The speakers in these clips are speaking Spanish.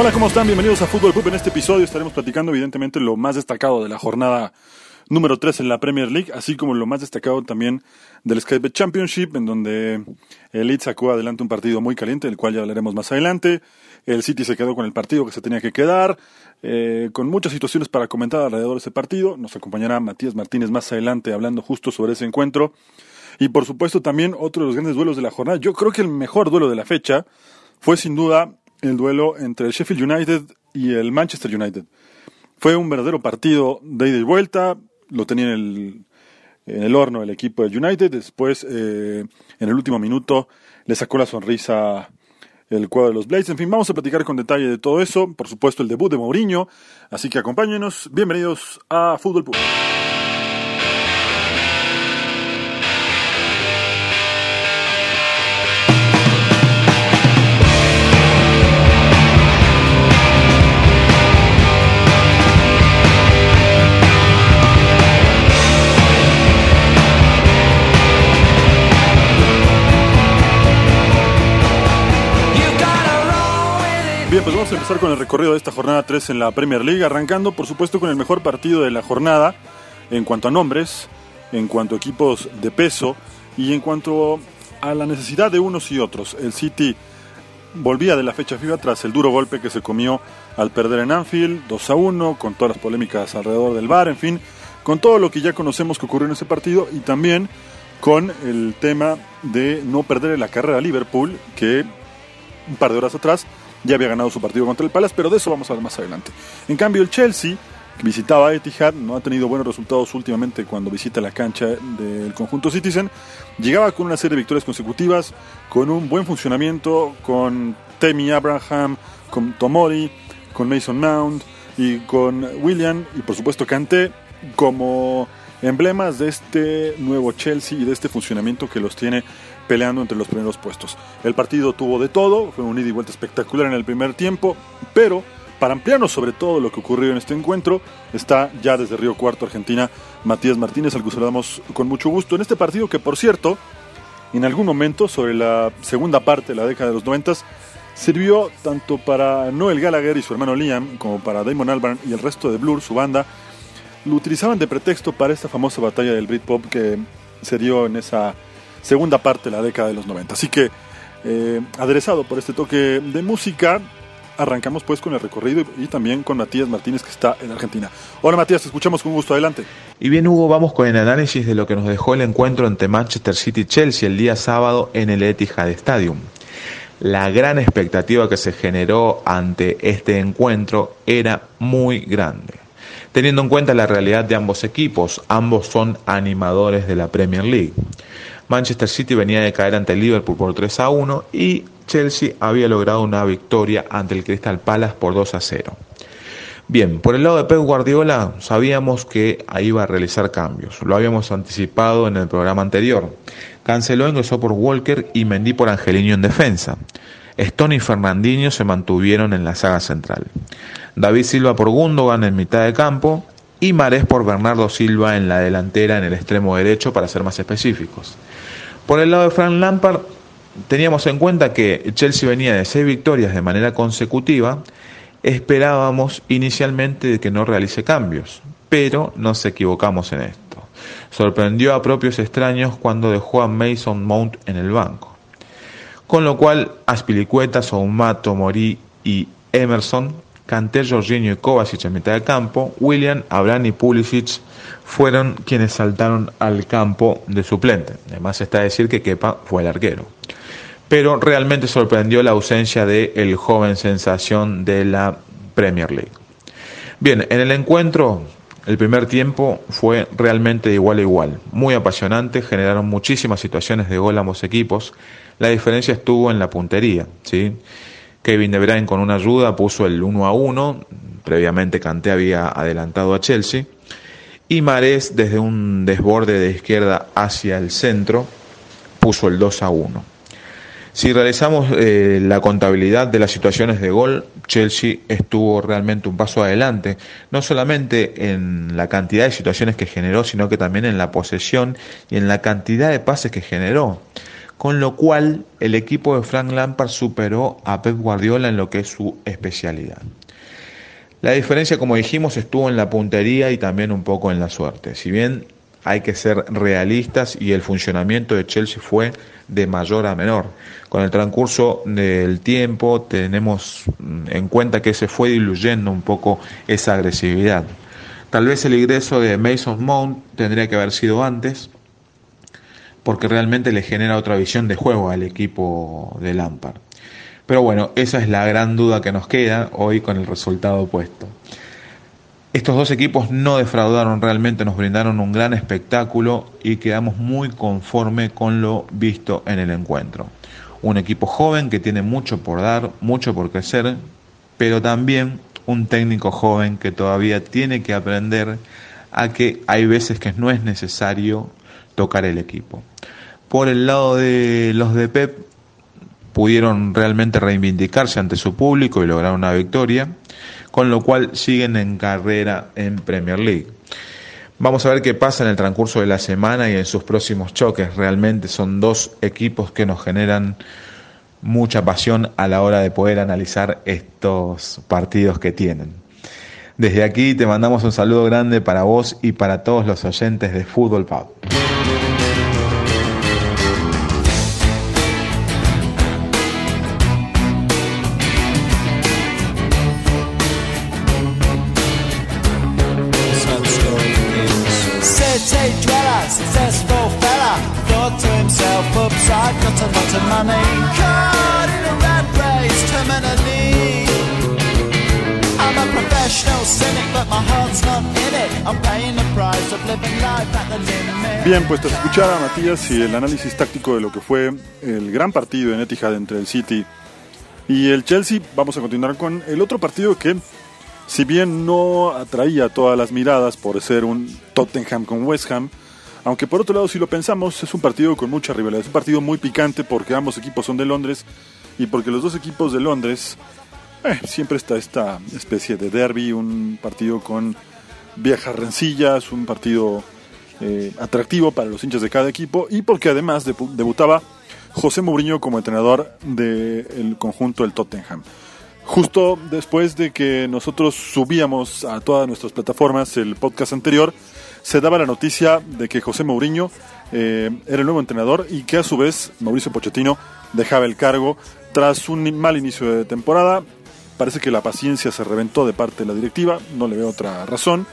Hola, ¿cómo están? Bienvenidos a Fútbol Pub. En este episodio estaremos platicando evidentemente lo más destacado de la jornada número 3 en la Premier League, así como lo más destacado también del Skype Championship, en donde el Leeds sacó adelante un partido muy caliente, del cual ya hablaremos más adelante. El City se quedó con el partido que se tenía que quedar, eh, con muchas situaciones para comentar alrededor de ese partido. Nos acompañará Matías Martínez más adelante hablando justo sobre ese encuentro. Y por supuesto también otro de los grandes duelos de la jornada. Yo creo que el mejor duelo de la fecha fue sin duda el duelo entre el Sheffield United y el Manchester United. Fue un verdadero partido de ida y vuelta, lo tenía en el, en el horno el equipo de United, después eh, en el último minuto le sacó la sonrisa el cuadro de los Blades. En fin, vamos a platicar con detalle de todo eso, por supuesto el debut de Mourinho, así que acompáñenos, bienvenidos a Fútbol Puro. Empezar con el recorrido de esta jornada 3 en la Premier League, arrancando por supuesto con el mejor partido de la jornada en cuanto a nombres, en cuanto a equipos de peso y en cuanto a la necesidad de unos y otros. El City volvía de la fecha FIFA tras el duro golpe que se comió al perder en Anfield 2 a 1, con todas las polémicas alrededor del bar, en fin, con todo lo que ya conocemos que ocurrió en ese partido y también con el tema de no perder la carrera Liverpool, que un par de horas atrás ya había ganado su partido contra el Palace, pero de eso vamos a ver más adelante. En cambio, el Chelsea, que visitaba a Etihad, no ha tenido buenos resultados últimamente cuando visita la cancha del conjunto Citizen. Llegaba con una serie de victorias consecutivas, con un buen funcionamiento, con Temi Abraham, con Tomori, con Mason Mount y con William y por supuesto Kanté como emblemas de este nuevo Chelsea y de este funcionamiento que los tiene peleando entre los primeros puestos. El partido tuvo de todo, fue un ida y vuelta espectacular en el primer tiempo, pero para ampliarnos sobre todo lo que ocurrió en este encuentro, está ya desde Río Cuarto, Argentina, Matías Martínez, al que saludamos con mucho gusto. En este partido que, por cierto, en algún momento, sobre la segunda parte de la década de los noventas, sirvió tanto para Noel Gallagher y su hermano Liam, como para Damon Albarn y el resto de Blur, su banda, lo utilizaban de pretexto para esta famosa batalla del Britpop que se dio en esa segunda parte de la década de los 90. Así que, eh, aderezado por este toque de música, arrancamos pues con el recorrido y también con Matías Martínez que está en Argentina. Hola Matías, te escuchamos con gusto, adelante. Y bien Hugo, vamos con el análisis de lo que nos dejó el encuentro entre Manchester City y Chelsea el día sábado en el Etihad Stadium. La gran expectativa que se generó ante este encuentro era muy grande. Teniendo en cuenta la realidad de ambos equipos, ambos son animadores de la Premier League. Manchester City venía de caer ante Liverpool por 3 a 1 y Chelsea había logrado una victoria ante el Crystal Palace por 2 a 0. Bien, por el lado de Pep Guardiola sabíamos que iba a realizar cambios, lo habíamos anticipado en el programa anterior. Canceló, ingresó por Walker y Mendy por Angelino en defensa. Stone y Fernandinho se mantuvieron en la saga central. David Silva por Gundogan en mitad de campo y Marés por Bernardo Silva en la delantera en el extremo derecho para ser más específicos. Por el lado de Frank Lampard teníamos en cuenta que Chelsea venía de seis victorias de manera consecutiva, esperábamos inicialmente de que no realice cambios, pero nos equivocamos en esto. sorprendió a propios extraños cuando dejó a Mason Mount en el banco. Con lo cual, Aspilicueta, Soumato, Mori y Emerson, Canté, Jorginho y Kovacic en mitad de campo, William, Abraham y Pulisic fueron quienes saltaron al campo de suplente. Además está decir que Kepa fue el arquero. Pero realmente sorprendió la ausencia de el joven sensación de la Premier League. Bien, en el encuentro el primer tiempo fue realmente de igual a igual, muy apasionante, generaron muchísimas situaciones de gol ambos equipos. La diferencia estuvo en la puntería, ¿sí? Kevin De Bruyne con una ayuda puso el 1 a 1, previamente Kanté había adelantado a Chelsea y Marés desde un desborde de izquierda hacia el centro puso el 2 a 1. Si realizamos eh, la contabilidad de las situaciones de gol, Chelsea estuvo realmente un paso adelante, no solamente en la cantidad de situaciones que generó, sino que también en la posesión y en la cantidad de pases que generó. Con lo cual, el equipo de Frank Lampard superó a Pep Guardiola en lo que es su especialidad. La diferencia, como dijimos, estuvo en la puntería y también un poco en la suerte. Si bien hay que ser realistas y el funcionamiento de Chelsea fue de mayor a menor. Con el transcurso del tiempo tenemos en cuenta que se fue diluyendo un poco esa agresividad. Tal vez el ingreso de Mason Mount tendría que haber sido antes, porque realmente le genera otra visión de juego al equipo de Lampard. Pero bueno, esa es la gran duda que nos queda hoy con el resultado opuesto. Estos dos equipos no defraudaron realmente, nos brindaron un gran espectáculo y quedamos muy conforme con lo visto en el encuentro. Un equipo joven que tiene mucho por dar, mucho por crecer, pero también un técnico joven que todavía tiene que aprender a que hay veces que no es necesario tocar el equipo. Por el lado de los de Pep, pudieron realmente reivindicarse ante su público y lograr una victoria, con lo cual siguen en carrera en Premier League. Vamos a ver qué pasa en el transcurso de la semana y en sus próximos choques. Realmente son dos equipos que nos generan mucha pasión a la hora de poder analizar estos partidos que tienen. Desde aquí te mandamos un saludo grande para vos y para todos los oyentes de Fútbol Pub. Bien, pues tras escuchar a Matías y el análisis táctico de lo que fue el gran partido en Etihad entre el City y el Chelsea, vamos a continuar con el otro partido que, si bien no atraía todas las miradas por ser un Tottenham con West Ham, aunque por otro lado, si lo pensamos, es un partido con mucha rivalidad, es un partido muy picante porque ambos equipos son de Londres y porque los dos equipos de Londres eh, siempre está esta especie de derby, un partido con viejas rencillas, un partido eh, atractivo para los hinchas de cada equipo y porque además debutaba José Mourinho como entrenador del conjunto del Tottenham. Justo después de que nosotros subíamos a todas nuestras plataformas el podcast anterior, se daba la noticia de que José Mourinho eh, era el nuevo entrenador y que a su vez Mauricio Pochettino dejaba el cargo tras un mal inicio de temporada. Parece que la paciencia se reventó de parte de la directiva, no le veo otra razón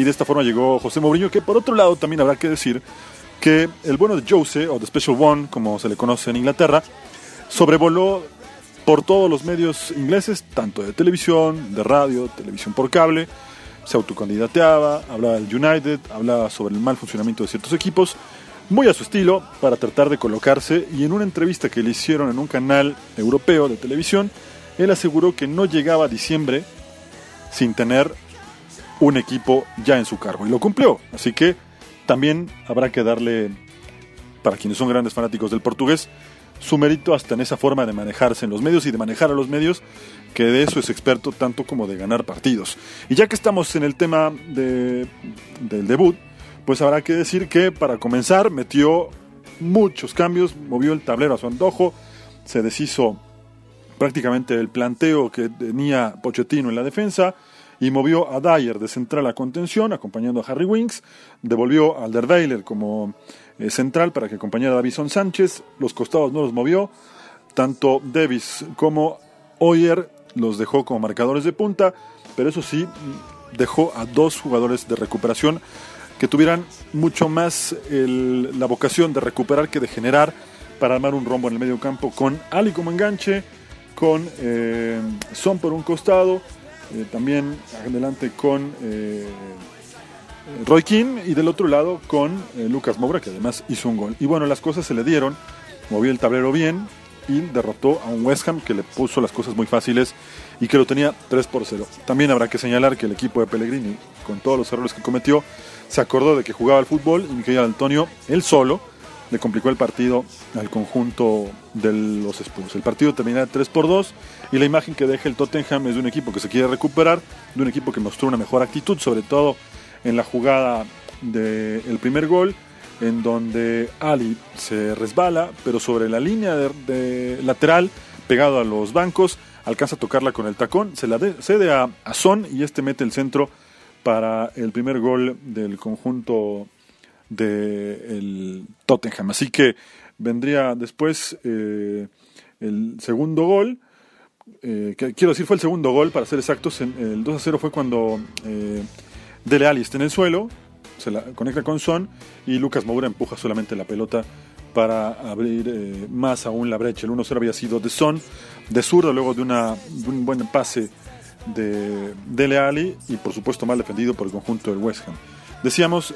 y de esta forma llegó José Mourinho, que por otro lado también habrá que decir que el bueno de Jose, o The Special One, como se le conoce en Inglaterra, sobrevoló por todos los medios ingleses, tanto de televisión, de radio, televisión por cable, se autocandidateaba, hablaba del United, hablaba sobre el mal funcionamiento de ciertos equipos, muy a su estilo, para tratar de colocarse, y en una entrevista que le hicieron en un canal europeo de televisión, él aseguró que no llegaba a diciembre sin tener un equipo ya en su cargo. Y lo cumplió. Así que también habrá que darle, para quienes son grandes fanáticos del portugués, su mérito hasta en esa forma de manejarse en los medios y de manejar a los medios, que de eso es experto tanto como de ganar partidos. Y ya que estamos en el tema de, del debut, pues habrá que decir que para comenzar metió muchos cambios, movió el tablero a su antojo, se deshizo prácticamente el planteo que tenía Pochettino en la defensa, y movió a Dyer de central a contención, acompañando a Harry Winks, devolvió a Alderweiler como eh, central para que acompañara a Davison Sánchez, los costados no los movió, tanto Davis como Oyer los dejó como marcadores de punta, pero eso sí, dejó a dos jugadores de recuperación que tuvieran mucho más la vocación de recuperar que de generar para armar un rombo en el medio campo con Ali como enganche, con eh, Son por un costado, eh, también adelante con eh, Roy King y del otro lado con Lucas Moura que además hizo un gol. Y bueno, las cosas se le dieron, movió el tablero bien y derrotó a un West Ham que le puso las cosas muy fáciles y que lo tenía 3 por 0. También habrá que señalar que el equipo de Pellegrini, con todos los errores que cometió, se acordó de que jugaba al fútbol y Miguel Antonio, él solo, le complicó el partido al conjunto de los Spurs. El partido termina 3 por 2 y la imagen que deja el Tottenham es de un equipo que se quiere recuperar, de un equipo que mostró una mejor actitud, sobre todo en la jugada del primer gol, en donde Ali se resbala, pero sobre la línea de, lateral, pegado a los bancos, alcanza a tocarla con el tacón, se la cede a, a Son y este mete el centro para el primer gol del conjunto del Tottenham. Así que vendría después eh, el segundo gol. Eh, que, quiero decir, fue el segundo gol, para ser exactos. El 2 a 0 fue cuando eh, Dele Alli está en el suelo, se la conecta con Son y Lucas Moura empuja solamente la pelota para abrir eh, más aún la brecha. El 1-0 había sido de Son, de zurdo, luego de, una, de un buen pase de Dele Alli y por supuesto mal defendido por el conjunto del West Ham. Decíamos,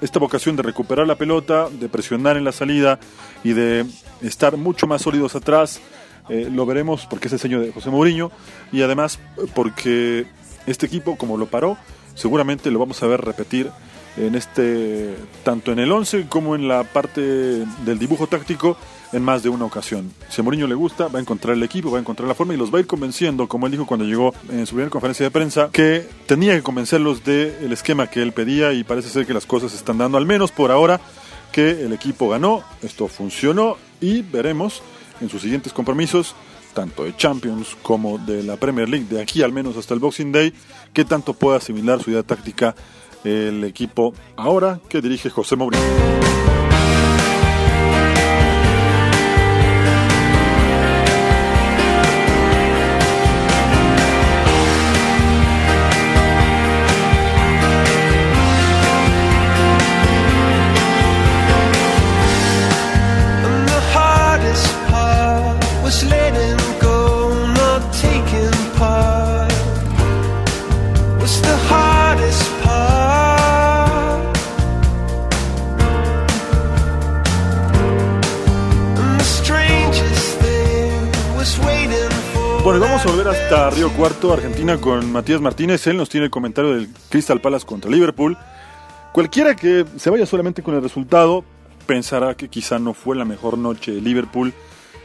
esta vocación de recuperar la pelota, de presionar en la salida y de estar mucho más sólidos atrás, eh, lo veremos porque es el señor de José Mourinho y además porque este equipo, como lo paró, seguramente lo vamos a ver repetir en este tanto en el 11 como en la parte del dibujo táctico en más de una ocasión. Si a Mourinho le gusta, va a encontrar el equipo, va a encontrar la forma y los va a ir convenciendo, como él dijo cuando llegó en su primera conferencia de prensa, que tenía que convencerlos del esquema que él pedía y parece ser que las cosas están dando, al menos por ahora, que el equipo ganó, esto funcionó y veremos en sus siguientes compromisos tanto de Champions como de la Premier League, de aquí al menos hasta el Boxing Day, qué tanto puede asimilar su idea táctica el equipo ahora que dirige José Mourinho. Cuarto, Argentina, con Matías Martínez. Él nos tiene el comentario del Crystal Palace contra Liverpool. Cualquiera que se vaya solamente con el resultado pensará que quizá no fue la mejor noche de Liverpool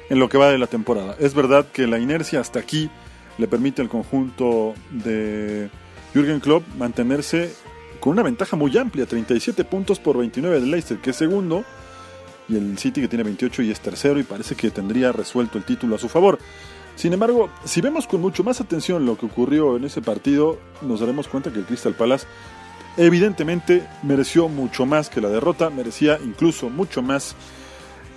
en lo que va de la temporada. Es verdad que la inercia hasta aquí le permite al conjunto de Jürgen Klopp mantenerse con una ventaja muy amplia, 37 puntos por 29 del Leicester, que es segundo, y el City que tiene 28 y es tercero y parece que tendría resuelto el título a su favor. Sin embargo, si vemos con mucho más atención lo que ocurrió en ese partido, nos daremos cuenta que el Crystal Palace evidentemente mereció mucho más que la derrota, merecía incluso mucho más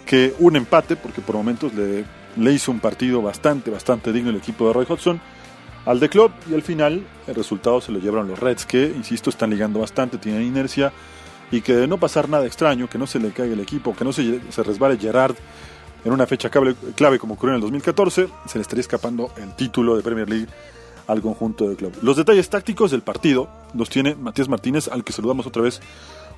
que un empate, porque por momentos le, le hizo un partido bastante, bastante digno el equipo de Roy Hodgson al de Club y al final el resultado se lo llevaron los Reds que, insisto, están ligando bastante, tienen inercia y que de no pasar nada extraño, que no se le caiga el equipo, que no se, se resbale Gerard en una fecha clave, como ocurrió en el 2014, se le estaría escapando el título de Premier League al conjunto del club. Los detalles tácticos del partido los tiene Matías Martínez, al que saludamos otra vez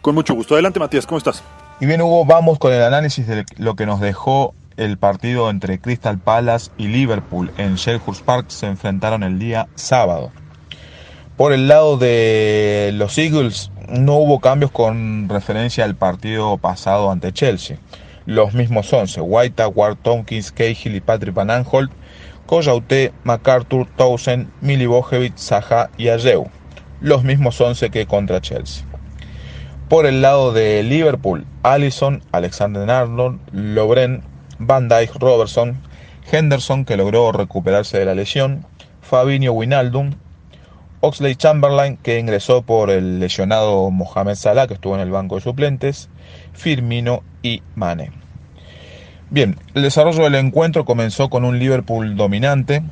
con mucho gusto. Adelante Matías, ¿cómo estás? Y bien Hugo, vamos con el análisis de lo que nos dejó el partido entre Crystal Palace y Liverpool en Selhurst Park. Se enfrentaron el día sábado. Por el lado de los Eagles no hubo cambios con referencia al partido pasado ante Chelsea los mismos 11, White, Ward, Tompkins, Cahill y Patrick Van Aanholt, Coyaute, MacArthur, Townsend, Milivojevic, Zaha y Ajeu, los mismos 11 que contra Chelsea. Por el lado de Liverpool, Allison, Alexander Arnold, Lobren, Van Dijk, Robertson, Henderson que logró recuperarse de la lesión, Fabinho Winaldum, Oxley Chamberlain, que ingresó por el lesionado Mohamed Salah, que estuvo en el banco de suplentes, Firmino y Mane. Bien, el desarrollo del encuentro comenzó con un Liverpool dominante,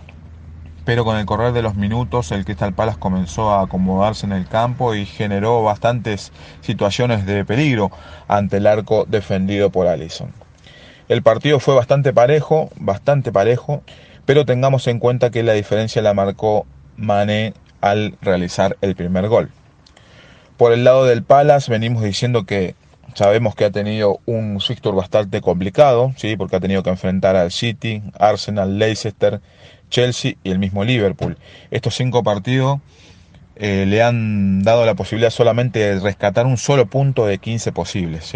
pero con el correr de los minutos el Crystal Palace comenzó a acomodarse en el campo y generó bastantes situaciones de peligro ante el arco defendido por Allison. El partido fue bastante parejo, bastante parejo, pero tengamos en cuenta que la diferencia la marcó Mané al realizar el primer gol. Por el lado del Palace venimos diciendo que sabemos que ha tenido un fixture bastante complicado, ¿sí? porque ha tenido que enfrentar al City, Arsenal, Leicester Chelsea y el mismo Liverpool. Estos cinco partidos eh, le han dado la posibilidad solamente de rescatar un solo punto de 15 posibles.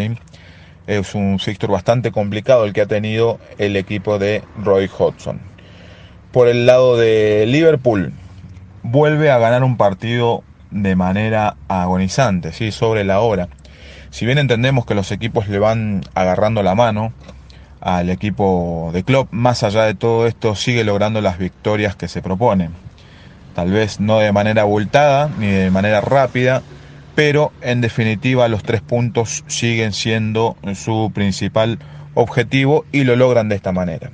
Es un fixture bastante complicado el que ha tenido el equipo de Roy Hodgson. Por el lado de Liverpool, vuelve a ganar un partido de manera agonizante, ¿sí? sobre la hora. Si bien entendemos que los equipos le van agarrando la mano, al equipo de Klopp, más allá de todo esto, sigue logrando las victorias que se propone. Tal vez no de manera abultada ni de manera rápida, pero en definitiva los tres puntos siguen siendo su principal objetivo y lo logran de esta manera.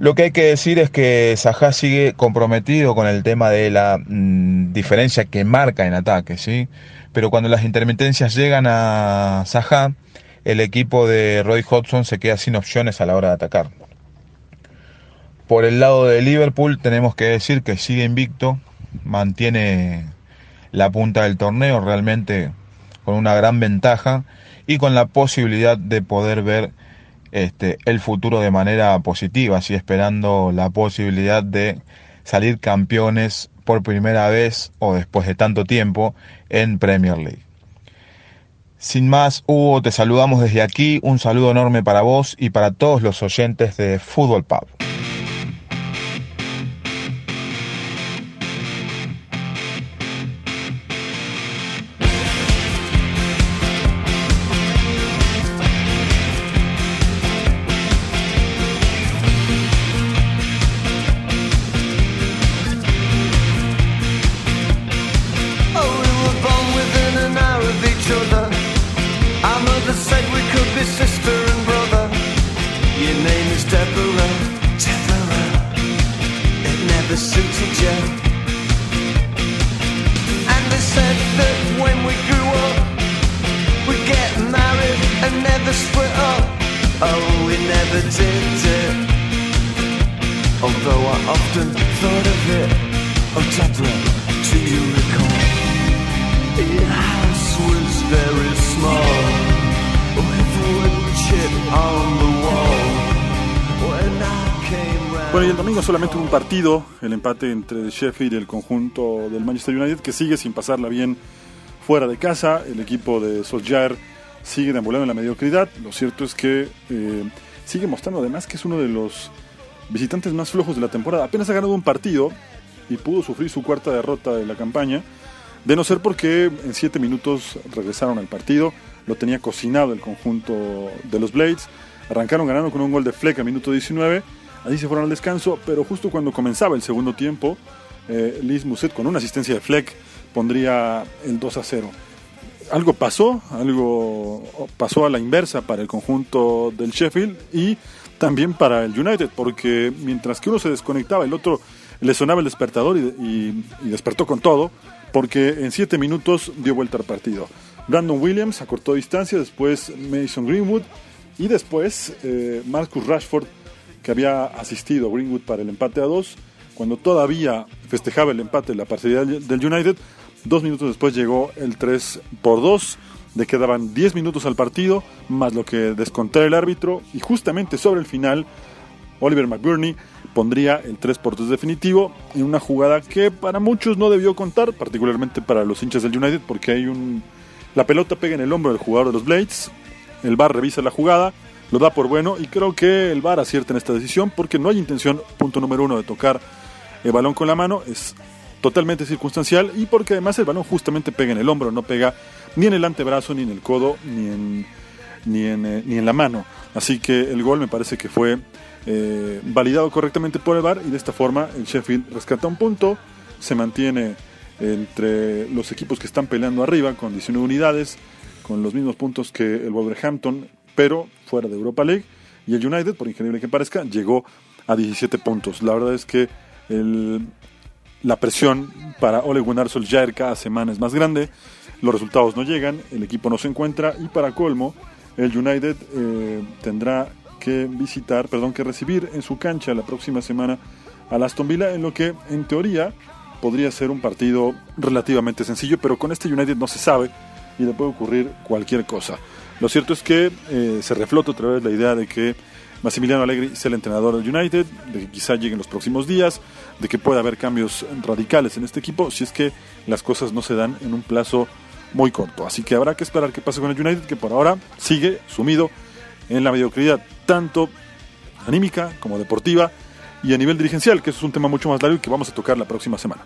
Lo que hay que decir es que Sajá sigue comprometido con el tema de la mm, diferencia que marca en ataque, ¿sí? Pero cuando las intermitencias llegan a Sajá, el equipo de Roy Hodgson se queda sin opciones a la hora de atacar. Por el lado de Liverpool tenemos que decir que sigue invicto, mantiene la punta del torneo realmente con una gran ventaja y con la posibilidad de poder ver este, el futuro de manera positiva, así esperando la posibilidad de salir campeones por primera vez o después de tanto tiempo en Premier League. Sin más, Hugo, te saludamos desde aquí. Un saludo enorme para vos y para todos los oyentes de Fútbol Pub. Bueno, y el domingo solamente un partido, el empate entre Sheffield y el conjunto del Manchester United, que sigue sin pasarla bien fuera de casa. El equipo de Solskjaer sigue deambulando en la mediocridad. Lo cierto es que eh, sigue mostrando además que es uno de los visitantes más flojos de la temporada. Apenas ha ganado un partido y pudo sufrir su cuarta derrota de la campaña, de no ser porque en siete minutos regresaron al partido. Lo tenía cocinado el conjunto de los Blades. Arrancaron ganando con un gol de Fleck a minuto 19. Así se fueron al descanso, pero justo cuando comenzaba el segundo tiempo, eh, Liz Muset con una asistencia de Fleck pondría el 2 a 0 algo pasó, algo pasó a la inversa para el conjunto del Sheffield y también para el United, porque mientras que uno se desconectaba, el otro le sonaba el despertador y, despertó con todo, porque en siete minutos dio vuelta al partido. Brandon Williams acortó distancia, después Mason Greenwood y después eh, Marcus Rashford, que había asistido Greenwood para el empate a dos, cuando todavía festejaba el empate la parcialidad del United, Dos minutos después llegó el 3 por 2. Le quedaban 10 minutos al partido, más lo que descontara el árbitro. Y justamente sobre el final, Oliver McBurney pondría el 3 por 2 definitivo en una jugada que para muchos no debió contar, particularmente para los hinchas del United, porque hay un. La pelota pega en el hombro del jugador de los Blades. El VAR revisa la jugada, lo da por bueno y creo que el VAR acierta en esta decisión porque no hay intención, punto número uno, de tocar el balón con la mano. Es totalmente circunstancial y porque además el balón justamente pega en el hombro, no pega ni en el antebrazo, ni en el codo, ni en, ni en, eh, ni en la mano. Así que el gol me parece que fue eh, validado correctamente por el VAR y de esta forma el Sheffield rescata un punto, se mantiene entre los equipos que están peleando arriba con 19 unidades, con los mismos puntos que el Wolverhampton, pero fuera de Europa League. Y el United, por increíble que parezca, llegó a 17 puntos. La verdad es que la presión para Ole Gunnar Solskjaer cada semana es más grande, los resultados no llegan, el equipo no se encuentra y para colmo el United eh, tendrá que visitar, perdón, que recibir en su cancha la próxima semana al Aston Villa en lo que en teoría podría ser un partido relativamente sencillo, pero con este United no se sabe y le puede ocurrir cualquier cosa. Lo cierto es que eh, se reflota otra vez la idea de que Massimiliano Allegri es el entrenador del United, de que quizá lleguen los próximos días, de que pueda haber cambios radicales en este equipo si es que las cosas no se dan en un plazo muy corto. Así que habrá que esperar qué pasa con el United, que por ahora sigue sumido en la mediocridad, tanto anímica como deportiva y a nivel dirigencial, que es un tema mucho más largo y que vamos a tocar la próxima semana.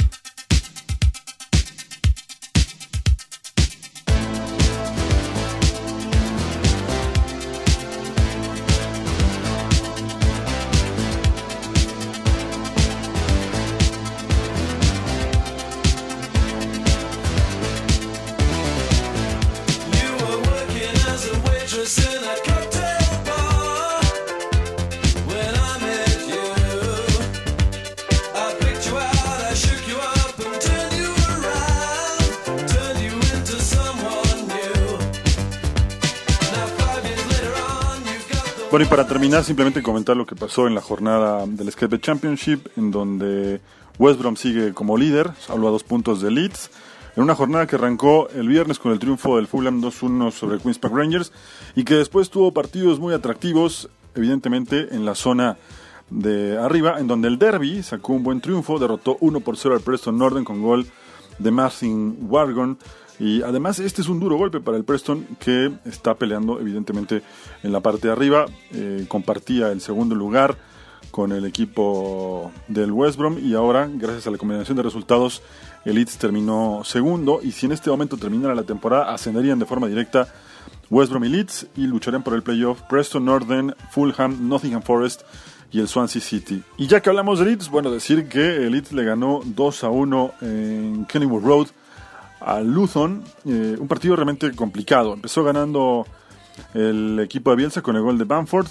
Bueno, y para terminar, simplemente comentar lo que pasó en la jornada del Skate Championship, en donde West Brom sigue como líder, salvo a dos puntos de Leeds, en una jornada que arrancó el viernes con el triunfo del Fulham 2-1 sobre Queen's Park Rangers y que después tuvo partidos muy atractivos, evidentemente en la zona de arriba, en donde el Derby sacó un buen triunfo, derrotó 1 por 0 al Preston Northern con gol de Martin Wargon y además este es un duro golpe para el Preston que está peleando evidentemente en la parte de arriba. Eh, compartía el segundo lugar con el equipo del West Brom y ahora gracias a la combinación de resultados el Leeds terminó segundo y si en este momento terminara la temporada ascenderían de forma directa West Brom y Leeds y lucharían por el playoff Preston Northern, Fulham, Nottingham Forest y el Swansea City. Y ya que hablamos de Leeds, bueno, decir que el Leeds le ganó 2 a 1 en Kennywood Road a Luton. Eh, un partido realmente complicado. Empezó ganando el equipo de Bielsa con el gol de Bamford.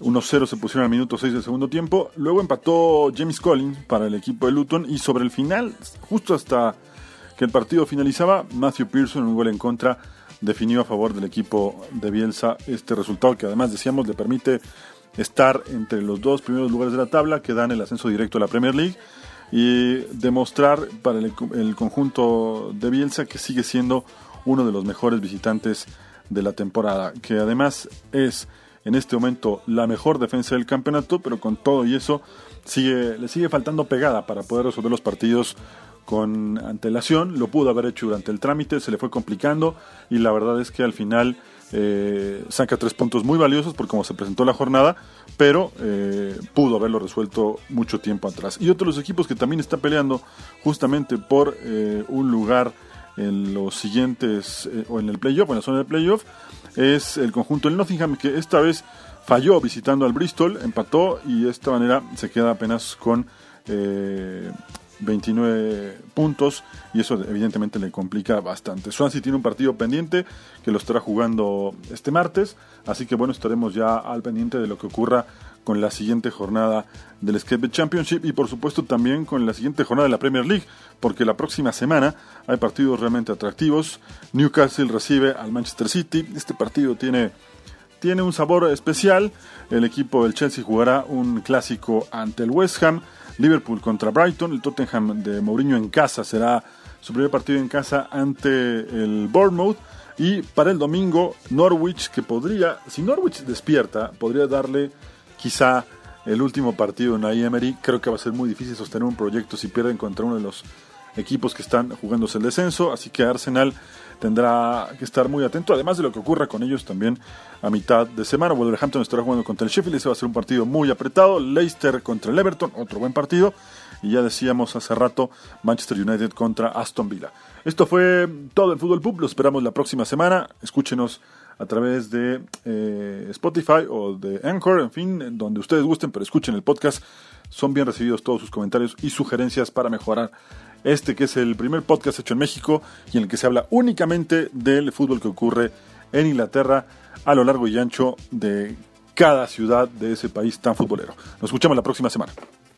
1-0 se pusieron al minuto 6 del segundo tiempo. Luego empató James Collins para el equipo de Luton. Y sobre el final, justo hasta que el partido finalizaba, Matthew Pearson, un gol en contra, definió a favor del equipo de Bielsa este resultado que además decíamos le permite estar entre los dos primeros lugares de la tabla que dan el ascenso directo a la Premier League y demostrar para el, conjunto de Bielsa que sigue siendo uno de los mejores visitantes de la temporada, que además es en este momento la mejor defensa del campeonato, pero con todo y eso le sigue faltando pegada para poder resolver los partidos con antelación, lo pudo haber hecho durante el trámite, se le fue complicando y la verdad es que al final eh, saca tres puntos muy valiosos por cómo se presentó la jornada, pero eh, pudo haberlo resuelto mucho tiempo atrás. Y otro de los equipos que también está peleando justamente por eh, un lugar en los siguientes, o en el playoff, en la zona del playoff, es el conjunto del Nottingham, que esta vez falló visitando al Bristol, empató y de esta manera se queda apenas con 29 puntos y eso evidentemente le complica bastante. Swansea tiene un partido pendiente que lo estará jugando este martes, así que bueno, estaremos ya al pendiente de lo que ocurra con la siguiente jornada del Skate Championship y por supuesto también con la siguiente jornada de la Premier League, porque la próxima semana hay partidos realmente atractivos. Newcastle recibe al Manchester City, este partido tiene tiene un sabor especial. El equipo del Chelsea jugará un clásico ante el West Ham. Liverpool contra Brighton, el Tottenham de Mourinho en casa será su primer partido en casa ante el Bournemouth. Y para el domingo, Norwich, que podría, si Norwich despierta, podría darle quizá el último partido en la Emery. Creo que va a ser muy difícil sostener un proyecto si pierden contra uno de los equipos que están jugándose el descenso. Así que Arsenal tendrá que estar muy atento, además de lo que ocurra con ellos también a mitad de semana. Wolverhampton estará jugando contra el Sheffield, ese va a ser un partido muy apretado. Leicester contra el Everton, otro buen partido. Y ya decíamos hace rato, Manchester United contra Aston Villa. Esto fue todo en Fútbol Pub, lo esperamos la próxima semana. Escúchenos a través de eh, Spotify o de Anchor, en fin, donde ustedes gusten, pero escuchen el podcast. Son bien recibidos todos sus comentarios y sugerencias para mejorar Este que es el primer podcast hecho en México y en el que se habla únicamente del fútbol que ocurre en Inglaterra a lo largo y ancho de cada ciudad de ese país tan futbolero. Nos escuchamos la próxima semana.